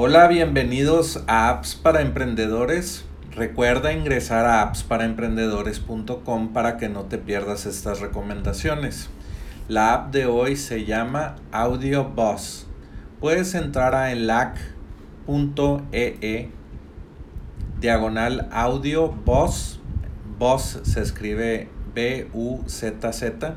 Hola, bienvenidos a Apps para Emprendedores. Recuerda ingresar a appsparaemprendedores.com para que no te pierdas estas recomendaciones. La app de hoy se llama Audio Boss. Puedes entrar a enlac.ee diagonal audio boss. Boss se escribe B-U-Z-Z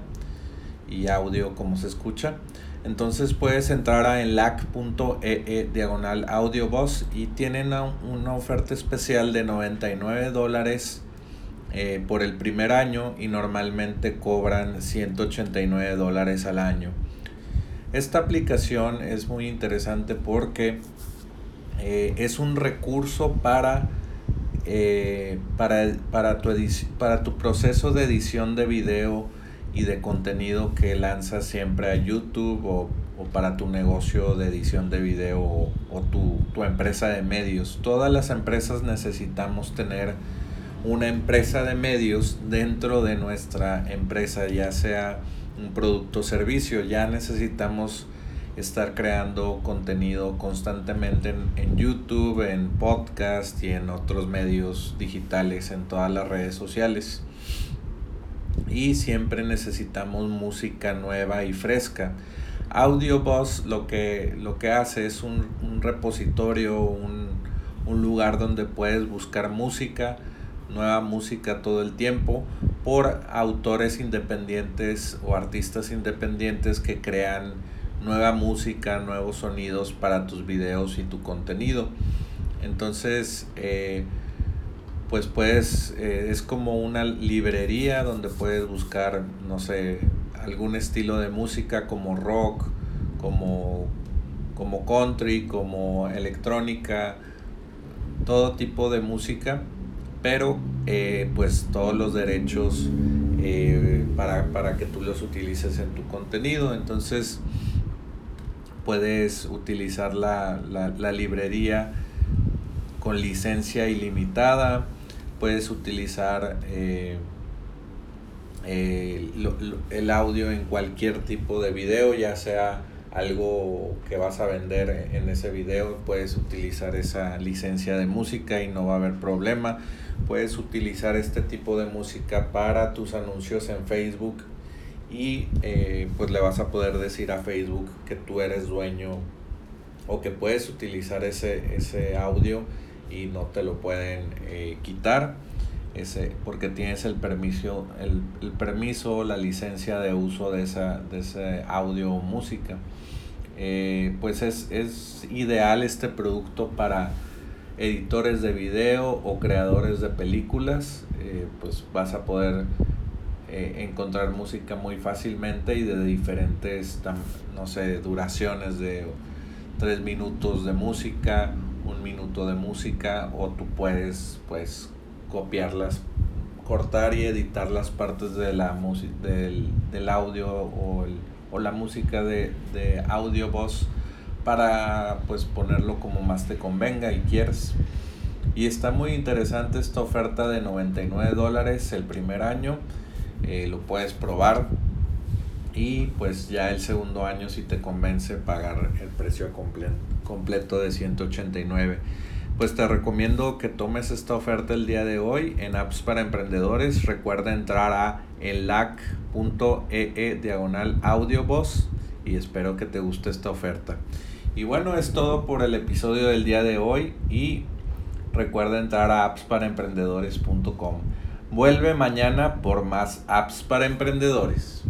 y audio como se escucha. Entonces puedes entrar a enlac.ee diagonal audio boss y tienen una oferta especial de 99 dólares eh, por el primer año y normalmente cobran 189 dólares al año. Esta aplicación es muy interesante porque eh, es un recurso para, eh, para, para, tu para tu proceso de edición de video y de contenido que lanzas siempre a YouTube o, para tu negocio de edición de video o, tu, tu, empresa de medios. Todas las empresas necesitamos tener una empresa de medios dentro de nuestra empresa, ya sea un producto o servicio. Ya necesitamos estar creando contenido constantemente en, en YouTube, en podcast y en otros medios digitales, en todas las redes sociales y siempre necesitamos música nueva y fresca. AudioBoss lo que, lo que hace es un, repositorio, un, lugar donde puedes buscar música, nueva música todo el tiempo por autores independientes o artistas independientes que crean nueva música, nuevos sonidos para tus videos y tu contenido. Entonces, eh, pues puedes, eh, es como una librería donde puedes buscar, no sé, algún estilo de música como rock, como, como country, como electrónica, todo tipo de música, pero eh, pues todos los derechos eh, para, para que tú los utilices en tu contenido. Entonces puedes utilizar la, la, la librería con licencia ilimitada puedes utilizar eh, eh, el audio en cualquier tipo de video, ya sea algo que vas a vender en ese video, puedes utilizar esa licencia de música y no va a haber problema. Puedes utilizar este tipo de música para tus anuncios en Facebook y eh, pues le vas a poder decir a Facebook que tú eres dueño o que puedes utilizar ese, ese audio y no te lo pueden eh, quitar ese, porque tienes el permiso, el, el, permiso, la licencia de uso de, esa, de ese audio o música. Eh, pues es, es ideal este producto para editores de video o creadores de películas. Eh, pues vas a poder encontrar música muy fácilmente y de diferentes, no sé, duraciones de tres minutos de música un minuto de música o tú puedes pues copiarlas, cortar y editar las partes de la del, del audio o, el, o la música de, de audio voz para pues ponerlo como más te convenga y quieres. Y está muy interesante esta oferta de 99 dólares el primer año. Eh, lo puedes probar y pues ya el segundo año si te convence pagar el precio completo de 189 pues te recomiendo que tomes esta oferta el día de hoy en apps para emprendedores. Recuerda entrar a enlac.ee diagonal audioboss y espero que te guste esta oferta. Y bueno es todo por el episodio del día de hoy y recuerda entrar a appsparaemprendedores.com vuelve mañana por más apps para emprendedores